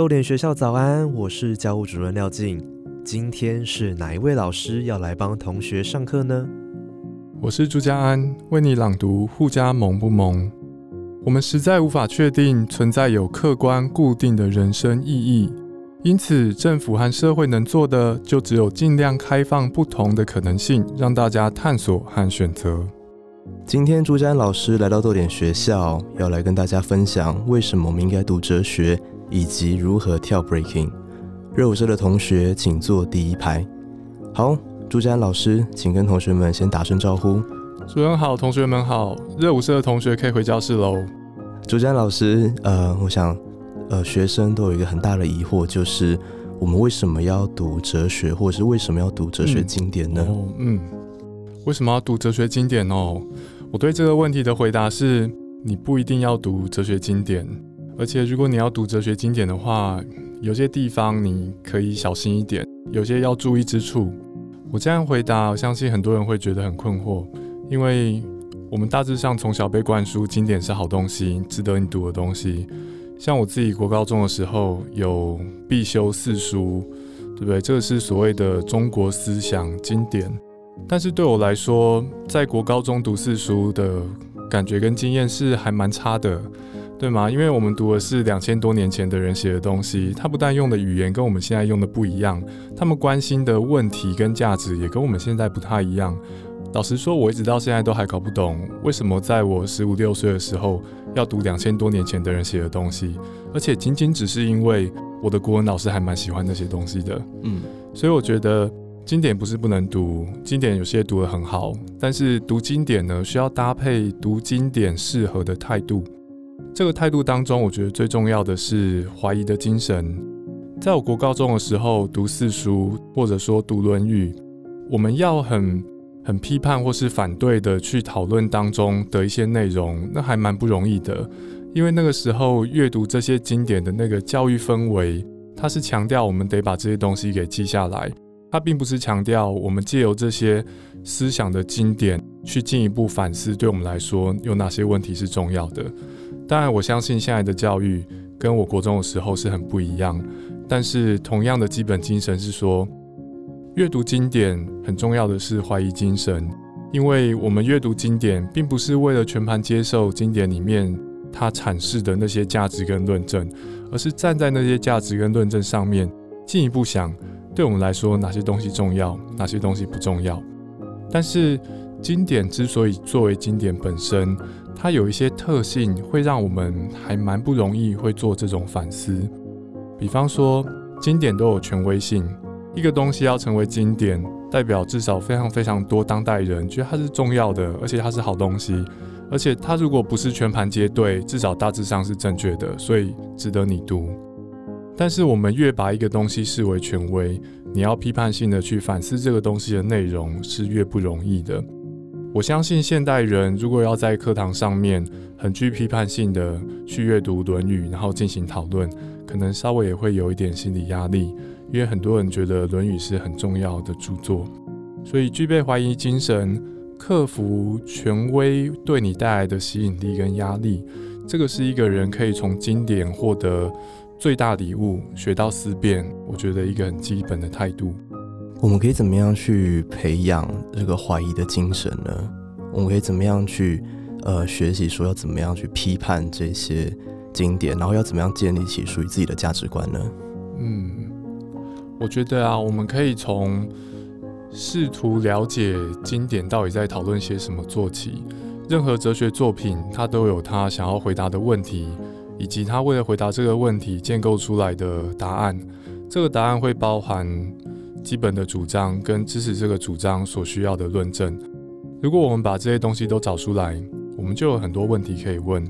豆点学校早安，我是教务主任廖静。今天是哪一位老师要来帮同学上课呢？我是朱家安，为你朗读《互加萌不萌》。我们实在无法确定存在有客观固定的人生意义，因此政府和社会能做的，就只有尽量开放不同的可能性，让大家探索和选择。今天朱家安老师来到豆点学校，要来跟大家分享为什么我们应该读哲学。以及如何跳 breaking，热舞社的同学请坐第一排。好，朱家安老师，请跟同学们先打声招呼。主任好，同学们好，热舞社的同学可以回教室喽。朱家安老师，呃，我想，呃，学生都有一个很大的疑惑，就是我们为什么要读哲学，或者是为什么要读哲学经典呢？嗯，为什么要读哲学经典哦？我对这个问题的回答是，你不一定要读哲学经典。而且，如果你要读哲学经典的话，有些地方你可以小心一点，有些要注意之处。我这样回答，我相信很多人会觉得很困惑，因为我们大致上从小被灌输经典是好东西，值得你读的东西。像我自己国高中的时候有必修四书，对不对？这个是所谓的中国思想经典。但是对我来说，在国高中读四书的感觉跟经验是还蛮差的。对吗？因为我们读的是两千多年前的人写的东西，他不但用的语言跟我们现在用的不一样，他们关心的问题跟价值也跟我们现在不太一样。老实说，我一直到现在都还搞不懂，为什么在我十五六岁的时候要读两千多年前的人写的东西，而且仅仅只是因为我的国文老师还蛮喜欢那些东西的。嗯，所以我觉得经典不是不能读，经典有些读得很好，但是读经典呢，需要搭配读经典适合的态度。这个态度当中，我觉得最重要的是怀疑的精神。在我国高中的时候读四书，或者说读《论语》，我们要很很批判或是反对的去讨论当中的一些内容，那还蛮不容易的。因为那个时候阅读这些经典的那个教育氛围，它是强调我们得把这些东西给记下来，它并不是强调我们借由这些思想的经典去进一步反思，对我们来说有哪些问题是重要的。当然，我相信现在的教育跟我国中的时候是很不一样。但是，同样的基本精神是说，阅读经典很重要的是怀疑精神，因为我们阅读经典，并不是为了全盘接受经典里面它阐释的那些价值跟论证，而是站在那些价值跟论证上面，进一步想，对我们来说哪些东西重要，哪些东西不重要。但是，经典之所以作为经典本身，它有一些特性，会让我们还蛮不容易会做这种反思。比方说，经典都有权威性，一个东西要成为经典，代表至少非常非常多当代人觉得它是重要的，而且它是好东西，而且它如果不是全盘皆对，至少大致上是正确的，所以值得你读。但是我们越把一个东西视为权威，你要批判性的去反思这个东西的内容，是越不容易的。我相信现代人如果要在课堂上面很具批判性的去阅读《论语》，然后进行讨论，可能稍微也会有一点心理压力，因为很多人觉得《论语》是很重要的著作，所以具备怀疑精神，克服权威对你带来的吸引力跟压力，这个是一个人可以从经典获得最大礼物，学到思辨，我觉得一个很基本的态度。我们可以怎么样去培养这个怀疑的精神呢？我们可以怎么样去呃学习说要怎么样去批判这些经典，然后要怎么样建立起属于自己的价值观呢？嗯，我觉得啊，我们可以从试图了解经典到底在讨论些什么做起。任何哲学作品，它都有它想要回答的问题，以及它为了回答这个问题建构出来的答案。这个答案会包含。基本的主张跟支持这个主张所需要的论证，如果我们把这些东西都找出来，我们就有很多问题可以问。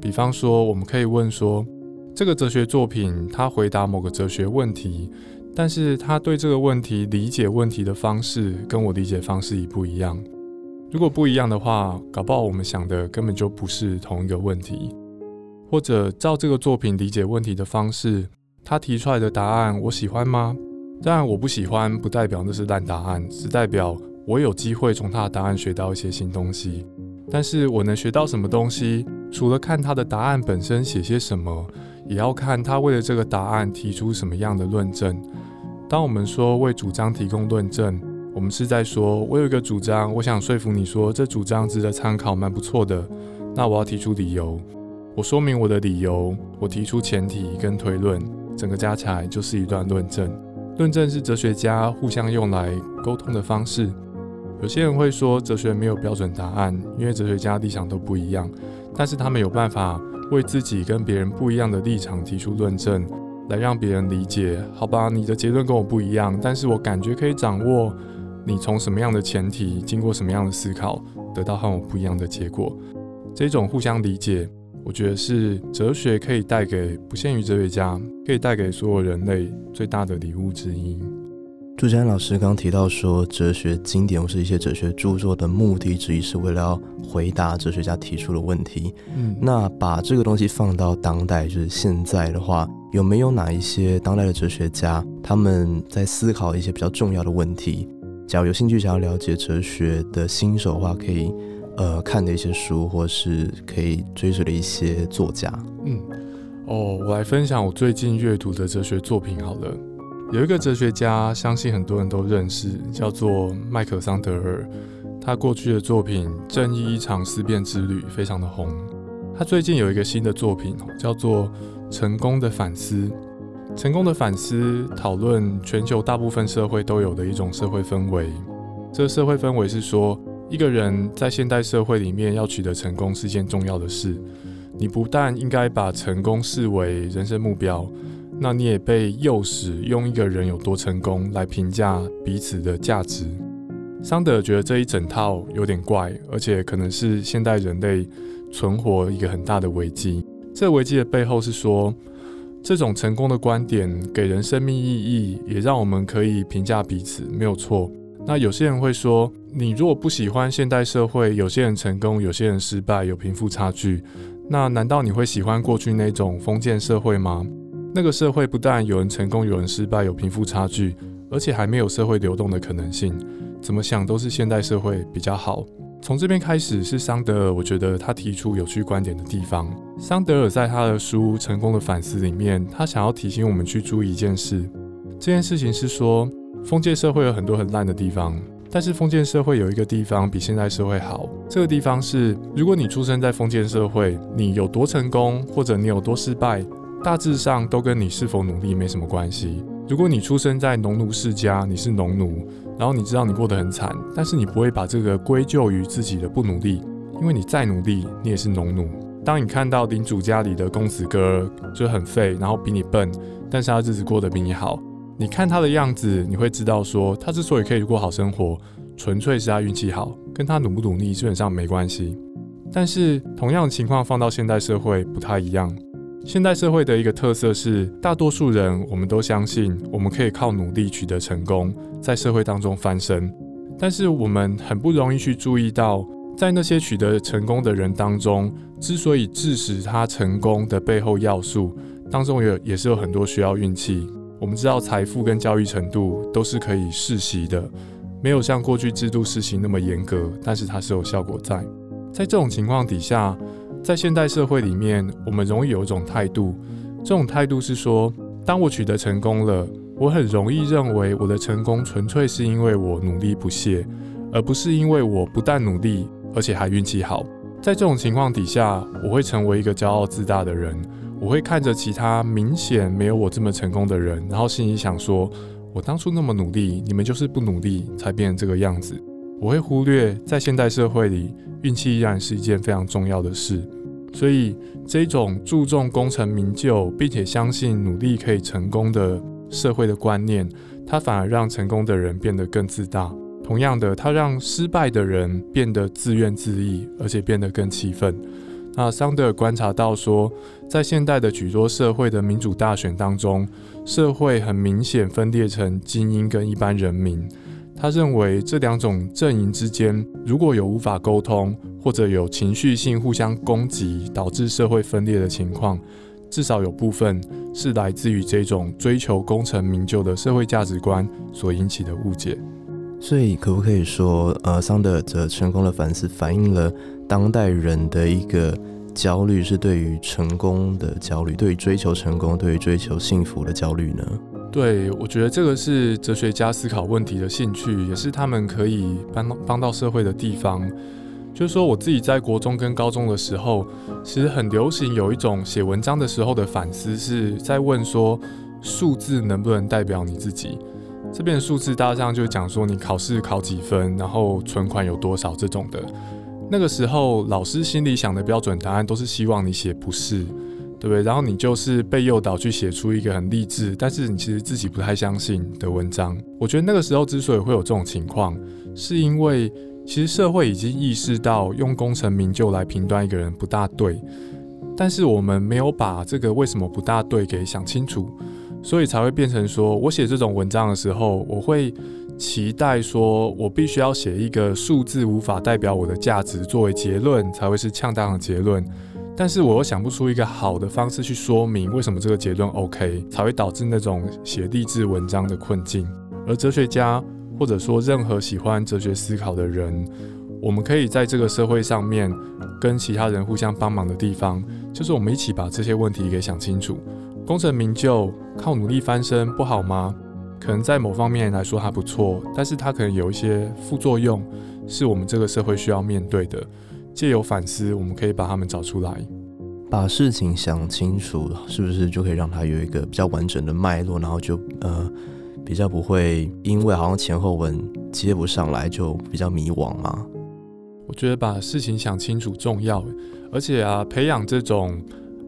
比方说，我们可以问说，这个哲学作品它回答某个哲学问题，但是他对这个问题理解问题的方式跟我理解方式一不一样。如果不一样的话，搞不好我们想的根本就不是同一个问题，或者照这个作品理解问题的方式，他提出来的答案我喜欢吗？当然我不喜欢，不代表那是烂答案，只代表我有机会从他的答案学到一些新东西。但是我能学到什么东西，除了看他的答案本身写些什么，也要看他为了这个答案提出什么样的论证。当我们说为主张提供论证，我们是在说，我有一个主张，我想说服你说这主张值得参考，蛮不错的。那我要提出理由，我说明我的理由，我提出前提跟推论，整个加起来就是一段论证。论证是哲学家互相用来沟通的方式。有些人会说，哲学没有标准答案，因为哲学家立场都不一样。但是他们有办法为自己跟别人不一样的立场提出论证，来让别人理解。好吧，你的结论跟我不一样，但是我感觉可以掌握。你从什么样的前提，经过什么样的思考，得到和我不一样的结果？这种互相理解，我觉得是哲学可以带给不限于哲学家，可以带给所有人类最大的礼物之一。朱家老师刚提到说，哲学经典或是一些哲学著作的目的之一，是为了要回答哲学家提出的问题。嗯，那把这个东西放到当代，就是现在的话，有没有哪一些当代的哲学家，他们在思考一些比较重要的问题？假如有兴趣想要了解哲学的新手的话，可以呃看的一些书，或是可以追随的一些作家。嗯，哦，我来分享我最近阅读的哲学作品好了。有一个哲学家，相信很多人都认识，叫做麦克桑德尔。他过去的作品《正义一场思辨之旅》非常的红。他最近有一个新的作品，叫做《成功的反思》。成功的反思讨论全球大部分社会都有的一种社会氛围。这社会氛围是说，一个人在现代社会里面要取得成功是件重要的事。你不但应该把成功视为人生目标，那你也被诱使用一个人有多成功来评价彼此的价值。桑德觉得这一整套有点怪，而且可能是现代人类存活一个很大的危机。这危机的背后是说。这种成功的观点给人生命意义，也让我们可以评价彼此，没有错。那有些人会说，你如果不喜欢现代社会，有些人成功，有些人失败，有贫富差距，那难道你会喜欢过去那种封建社会吗？那个社会不但有人成功，有人失败，有贫富差距，而且还没有社会流动的可能性。怎么想都是现代社会比较好。从这边开始是桑德尔，我觉得他提出有趣观点的地方。桑德尔在他的书《成功的反思》里面，他想要提醒我们去注意一件事。这件事情是说，封建社会有很多很烂的地方，但是封建社会有一个地方比现代社会好。这个地方是，如果你出生在封建社会，你有多成功或者你有多失败，大致上都跟你是否努力没什么关系。如果你出生在农奴世家，你是农奴。然后你知道你过得很惨，但是你不会把这个归咎于自己的不努力，因为你再努力，你也是农奴。当你看到领主家里的公子哥就很废，然后比你笨，但是他日子过得比你好，你看他的样子，你会知道说他之所以可以过好生活，纯粹是他运气好，跟他努不努力基本上没关系。但是同样的情况放到现代社会不太一样。现代社会的一个特色是，大多数人我们都相信我们可以靠努力取得成功，在社会当中翻身。但是我们很不容易去注意到，在那些取得成功的人当中，之所以致使他成功的背后要素当中，有也是有很多需要运气。我们知道财富跟教育程度都是可以世袭的，没有像过去制度实行那么严格，但是它是有效果在。在这种情况底下。在现代社会里面，我们容易有一种态度，这种态度是说，当我取得成功了，我很容易认为我的成功纯粹是因为我努力不懈，而不是因为我不但努力，而且还运气好。在这种情况底下，我会成为一个骄傲自大的人，我会看着其他明显没有我这么成功的人，然后心里想说，我当初那么努力，你们就是不努力才变成这个样子。我会忽略在现代社会里，运气依然是一件非常重要的事。所以，这种注重功成名就，并且相信努力可以成功的社会的观念，它反而让成功的人变得更自大。同样的，它让失败的人变得自怨自艾，而且变得更气愤。那桑德尔观察到说，在现代的许多社会的民主大选当中，社会很明显分裂成精英跟一般人民。他认为这两种阵营之间，如果有无法沟通，或者有情绪性互相攻击，导致社会分裂的情况，至少有部分是来自于这种追求功成名就的社会价值观所引起的误解。所以，可不可以说，呃，桑德尔的成功的反思反映了当代人的一个焦虑，是对于成功的焦虑，对于追求成功，对于追求幸福的焦虑呢？对，我觉得这个是哲学家思考问题的兴趣，也是他们可以帮帮到社会的地方。就是说，我自己在国中跟高中的时候，其实很流行有一种写文章的时候的反思，是在问说，数字能不能代表你自己？这边的数字大上就讲说，你考试考几分，然后存款有多少这种的。那个时候，老师心里想的标准答案都是希望你写不是。对不对？然后你就是被诱导去写出一个很励志，但是你其实自己不太相信的文章。我觉得那个时候之所以会有这种情况，是因为其实社会已经意识到用功成名就来评断一个人不大对，但是我们没有把这个为什么不大对给想清楚，所以才会变成说我写这种文章的时候，我会期待说我必须要写一个数字无法代表我的价值作为结论，才会是恰当的结论。但是我又想不出一个好的方式去说明为什么这个结论 OK，才会导致那种写励志文章的困境。而哲学家或者说任何喜欢哲学思考的人，我们可以在这个社会上面跟其他人互相帮忙的地方，就是我们一起把这些问题给想清楚。功成名就靠努力翻身不好吗？可能在某方面来说还不错，但是它可能有一些副作用，是我们这个社会需要面对的。借由反思，我们可以把它们找出来，把事情想清楚，是不是就可以让它有一个比较完整的脉络，然后就呃比较不会因为好像前后文接不上来就比较迷惘嘛？我觉得把事情想清楚重要，而且啊，培养这种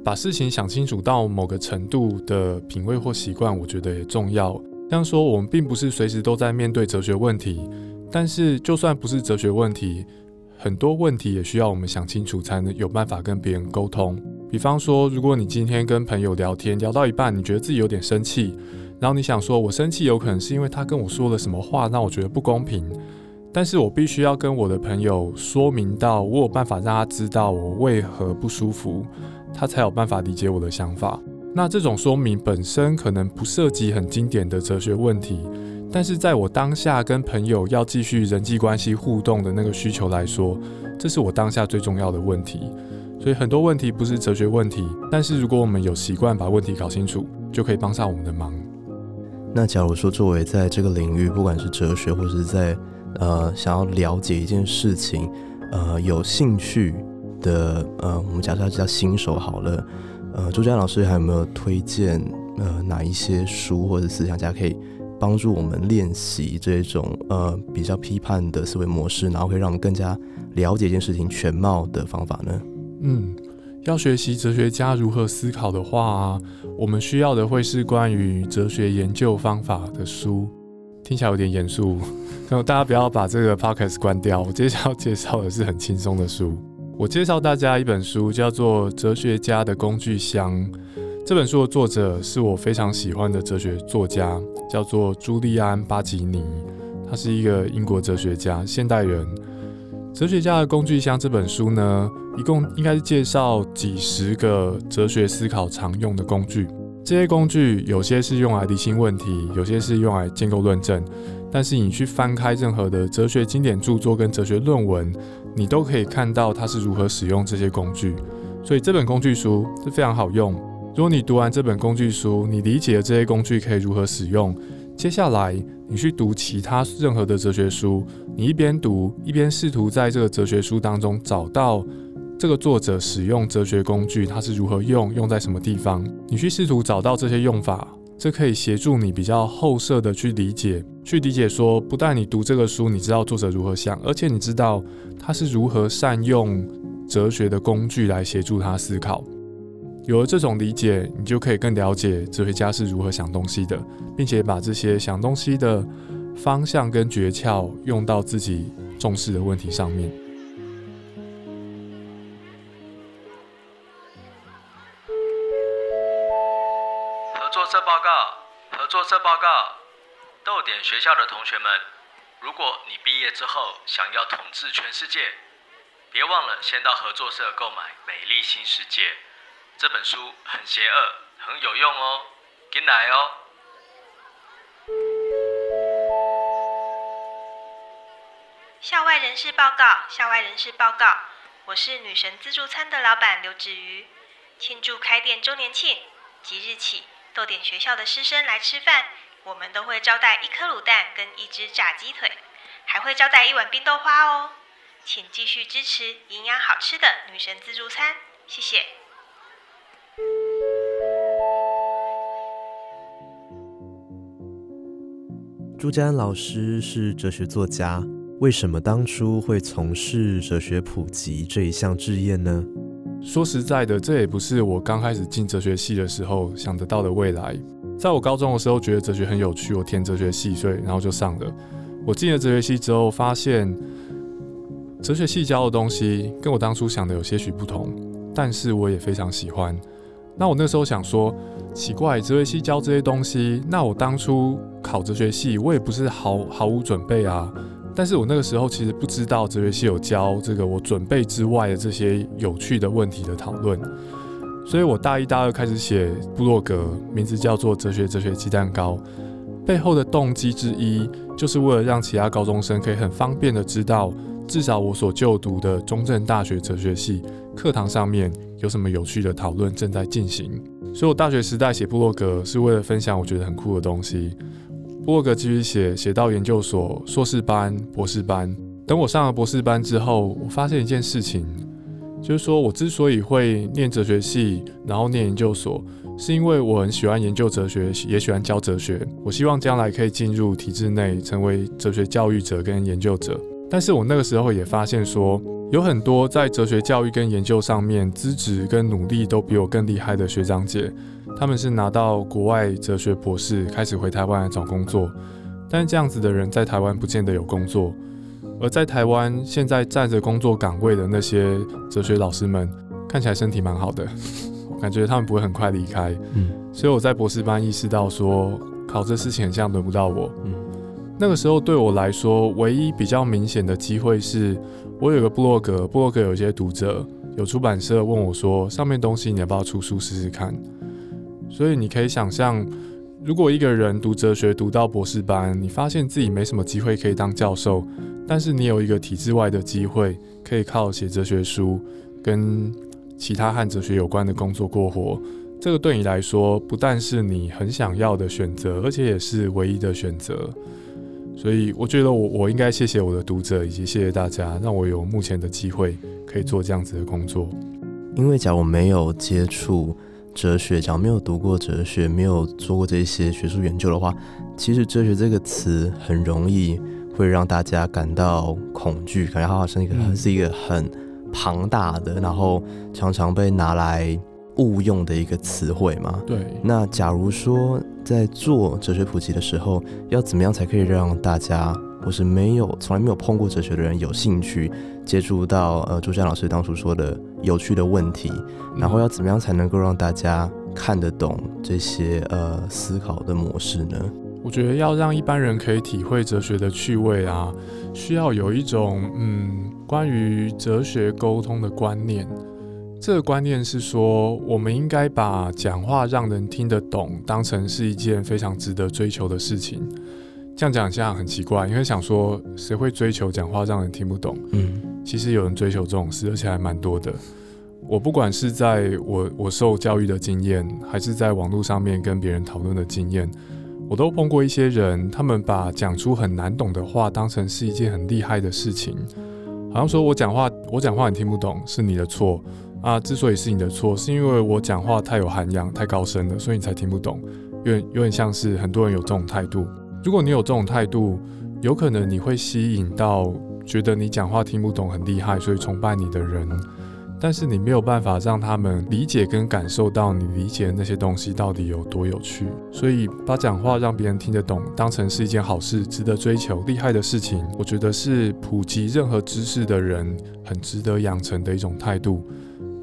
把事情想清楚到某个程度的品味或习惯，我觉得也重要。这样说，我们并不是随时都在面对哲学问题，但是就算不是哲学问题。很多问题也需要我们想清楚，才能有办法跟别人沟通。比方说，如果你今天跟朋友聊天，聊到一半，你觉得自己有点生气，然后你想说，我生气有可能是因为他跟我说了什么话，让我觉得不公平。但是我必须要跟我的朋友说明到，我有办法让他知道我为何不舒服，他才有办法理解我的想法。那这种说明本身可能不涉及很经典的哲学问题。但是在我当下跟朋友要继续人际关系互动的那个需求来说，这是我当下最重要的问题。所以很多问题不是哲学问题，但是如果我们有习惯把问题搞清楚，就可以帮上我们的忙。那假如说作为在这个领域，不管是哲学或者是在呃想要了解一件事情，呃有兴趣的呃，我们假设叫新手好了，呃，朱佳老师还有没有推荐呃哪一些书或者思想家可以？帮助我们练习这种呃比较批判的思维模式，然后可以让我们更加了解一件事情全貌的方法呢？嗯，要学习哲学家如何思考的话，我们需要的会是关于哲学研究方法的书。听起来有点严肃，那大家不要把这个 podcast 关掉。我接下来要介绍的是很轻松的书。我介绍大家一本书，叫做《哲学家的工具箱》。这本书的作者是我非常喜欢的哲学作家，叫做朱利安·巴吉尼。他是一个英国哲学家、现代人。哲学家的工具箱这本书呢，一共应该是介绍几十个哲学思考常用的工具。这些工具有些是用来理清问题，有些是用来建构论证。但是你去翻开任何的哲学经典著作跟哲学论文，你都可以看到他是如何使用这些工具。所以这本工具书是非常好用。如果你读完这本工具书，你理解了这些工具可以如何使用，接下来你去读其他任何的哲学书，你一边读一边试图在这个哲学书当中找到这个作者使用哲学工具，他是如何用，用在什么地方，你去试图找到这些用法，这可以协助你比较后设的去理解，去理解说，不但你读这个书，你知道作者如何想，而且你知道他是如何善用哲学的工具来协助他思考。有了这种理解你就可以更了解哲学家是如何想东西的并且把这些想东西的方向跟诀窍用到自己重视的问题上面。合作社报告合作社报告逗点学校的同学们。如果你毕业之后想要统治全世界，别忘了先到合作社购买《美丽新世界》这本书，很邪恶，很有用哦，跟来哦。校外人士报告，校外人士报告，我是女神自助餐的老板刘芷瑜，庆祝开店周年庆，即日起，逗点学校的师生来吃饭，我们都会招待一颗卤蛋跟一只炸鸡腿，还会招待一碗冰豆花哦。请继续支持营养好吃的女神自助餐，谢谢。朱家安老师是哲学作家，为什么当初会从事哲学普及这一项志业呢？说实在的，这也不是我刚开始进哲学系的时候想得到的未来。在我高中的时候，觉得哲学很有趣，我填哲学系，所以然后就上了。我进了哲学系之后，发现哲学系教的东西跟我当初想的有些许不同，但是我也非常喜欢。那我那时候想说，奇怪，哲学系教这些东西，那我当初考哲学系，我也不是毫毫无准备啊。但是我那个时候其实不知道哲学系有教这个我准备之外的这些有趣的问题的讨论，所以我大一、大二开始写部落格，名字叫做《哲学哲学鸡蛋糕》，背后的动机之一，就是为了让其他高中生可以很方便的知道，至少我所就读的中正大学哲学系课堂上面有什么有趣的讨论正在进行。所以我大学时代写部落格，是为了分享我觉得很酷的东西。部落格继续写，写到研究所、硕士班、博士班。等我上了博士班之后，我发现一件事情，就是说我之所以会念哲学系，然后念研究所，是因为我很喜欢研究哲学，也喜欢教哲学。我希望将来可以进入体制内，成为哲学教育者跟研究者。但是我那个时候也发现说，有很多在哲学教育跟研究上面资质跟努力都比我更厉害的学长姐。他们是拿到国外哲学博士，开始回台湾来找工作，但这样子的人在台湾不见得有工作。而在台湾现在站着工作岗位的那些哲学老师们，看起来身体蛮好的，我感觉他们不会很快离开。嗯，所以我在博士班意识到说，考这事情很像轮不到我。嗯，那个时候对我来说，唯一比较明显的机会是，我有个部落格，部落格有一些读者，有出版社问我说，上面东西你要不要出书试试看？所以你可以想象，如果一个人读哲学读到博士班，你发现自己没什么机会可以当教授，但是你有一个体制外的机会，可以靠写哲学书跟其他和哲学有关的工作过活，这个对你来说不但是你很想要的选择，而且也是唯一的选择。所以我觉得我我应该谢谢我的读者，以及谢谢大家，让我有目前的机会可以做这样子的工作。因为假如没有接触。哲学，假如没有读过哲学，没有做过这些学术研究的话，其实哲学这个词很容易会让大家感到恐惧，感觉它好像一个是一个很庞大的，然后常常被拿来误用的一个词汇嘛。对。那假如说在做哲学普及的时候，要怎么样才可以让大家？或是没有从来没有碰过哲学的人有兴趣接触到呃朱山老师当初说的有趣的问题，然后要怎么样才能够让大家看得懂这些呃思考的模式呢？我觉得要让一般人可以体会哲学的趣味啊，需要有一种嗯关于哲学沟通的观念。这个观念是说，我们应该把讲话让人听得懂当成是一件非常值得追求的事情。这样讲下很奇怪，因为想说谁会追求讲话让人听不懂？嗯，其实有人追求这种事，而且还蛮多的。我不管是在我我受教育的经验，还是在网络上面跟别人讨论的经验，我都碰过一些人，他们把讲出很难懂的话当成是一件很厉害的事情，好像说我讲话我讲话你听不懂是你的错啊。之所以是你的错，是因为我讲话太有涵养、太高深了，所以你才听不懂。有点有点像是很多人有这种态度。如果你有这种态度，有可能你会吸引到觉得你讲话听不懂很厉害，所以崇拜你的人。但是你没有办法让他们理解跟感受到你理解的那些东西到底有多有趣。所以把讲话让别人听得懂当成是一件好事，值得追求、厉害的事情，我觉得是普及任何知识的人很值得养成的一种态度。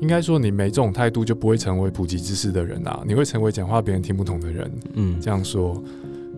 应该说你没这种态度，就不会成为普及知识的人啊，你会成为讲话别人听不懂的人。嗯，这样说，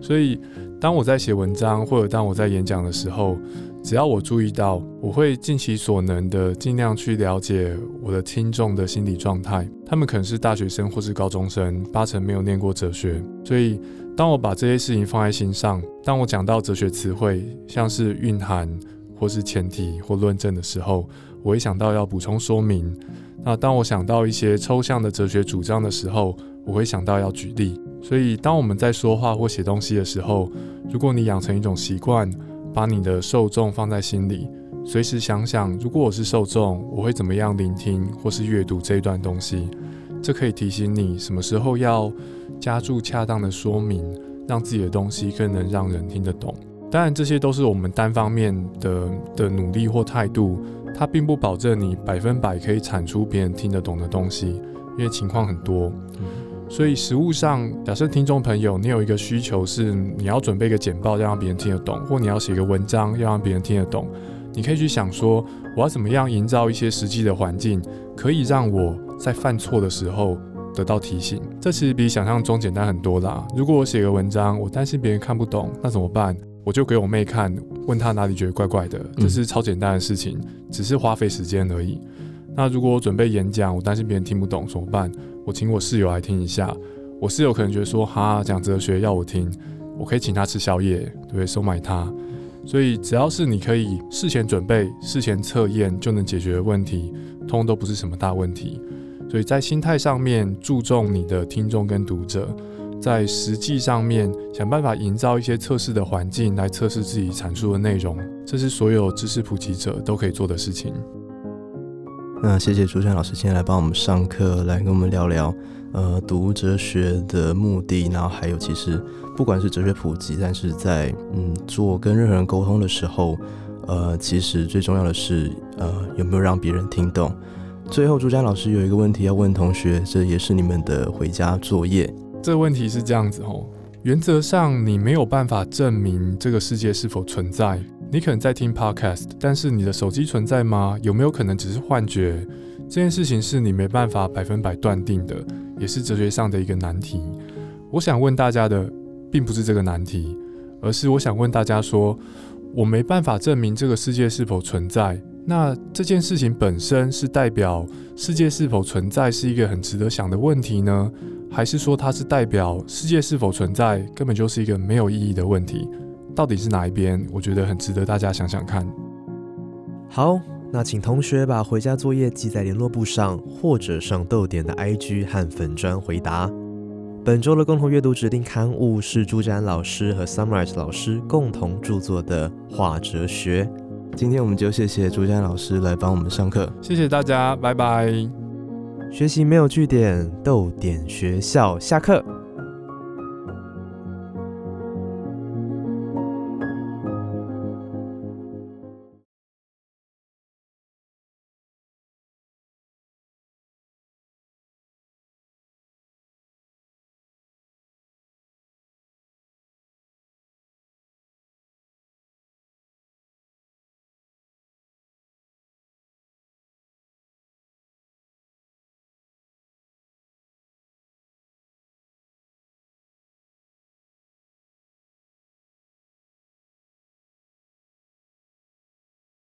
所以当我在写文章或者当我在演讲的时候，只要我注意到，我会尽其所能的尽量去了解我的听众的心理状态。他们可能是大学生或是高中生，八成没有念过哲学。所以，当我把这些事情放在心上，当我讲到哲学词汇，像是蕴含或是前提或论证的时候，我会想到要补充说明。那当我想到一些抽象的哲学主张的时候，我会想到要举例。所以，当我们在说话或写东西的时候，如果你养成一种习惯，把你的受众放在心里，随时想想，如果我是受众，我会怎么样聆听或是阅读这一段东西。这可以提醒你什么时候要加注恰当的说明，让自己的东西更能让人听得懂。当然，这些都是我们单方面的的努力或态度，它并不保证你百分百可以产出别人听得懂的东西，因为情况很多。所以实物上，假设听众朋友你有一个需求是你要准备一个简报，要让别人听得懂，或你要写一个文章，要让别人听得懂，你可以去想说，我要怎么样营造一些实际的环境，可以让我在犯错的时候得到提醒。这其实比想象中简单很多啦。如果我写个文章，我担心别人看不懂，那怎么办？我就给我妹看，问她哪里觉得怪怪的，这是超简单的事情，只是花费时间而已。那如果我准备演讲，我担心别人听不懂怎么办？我请我室友来听一下，我室友可能觉得说哈讲哲学要我听，我可以请他吃宵夜，对？收买他。所以只要是你可以事前准备、事前测验就能解决的问题，通都不是什么大问题。所以在心态上面注重你的听众跟读者，在实际上面想办法营造一些测试的环境来测试自己阐述的内容，这是所有知识普及者都可以做的事情。那谢谢朱山老师今天来帮我们上课，来跟我们聊聊，呃，读哲学的目的，然后还有其实不管是哲学普及，但是在嗯做跟任何人沟通的时候，呃，其实最重要的是呃有没有让别人听懂。最后，朱山老师有一个问题要问同学，这也是你们的回家作业。这个问题是这样子哦，原则上你没有办法证明这个世界是否存在。你可能在听 podcast，但是你的手机存在吗？有没有可能只是幻觉？这件事情是你没办法百分百断定的，也是哲学上的一个难题。我想问大家的，并不是这个难题，而是我想问大家说，我没办法证明这个世界是否存在。那这件事情本身是代表世界是否存在是一个很值得想的问题呢？还是说它是代表世界是否存在根本就是一个没有意义的问题？到底是哪一边？我觉得很值得大家想想看。好，那请同学把回家作业记在联络簿上，或者上豆点的 IG 和粉砖回答。本周的共同阅读指定刊物是朱展老师和 Summers 老师共同著作的《画哲学》。今天我们就谢谢朱展老师来帮我们上课，谢谢大家，拜拜。学习没有据点，豆点学校下课。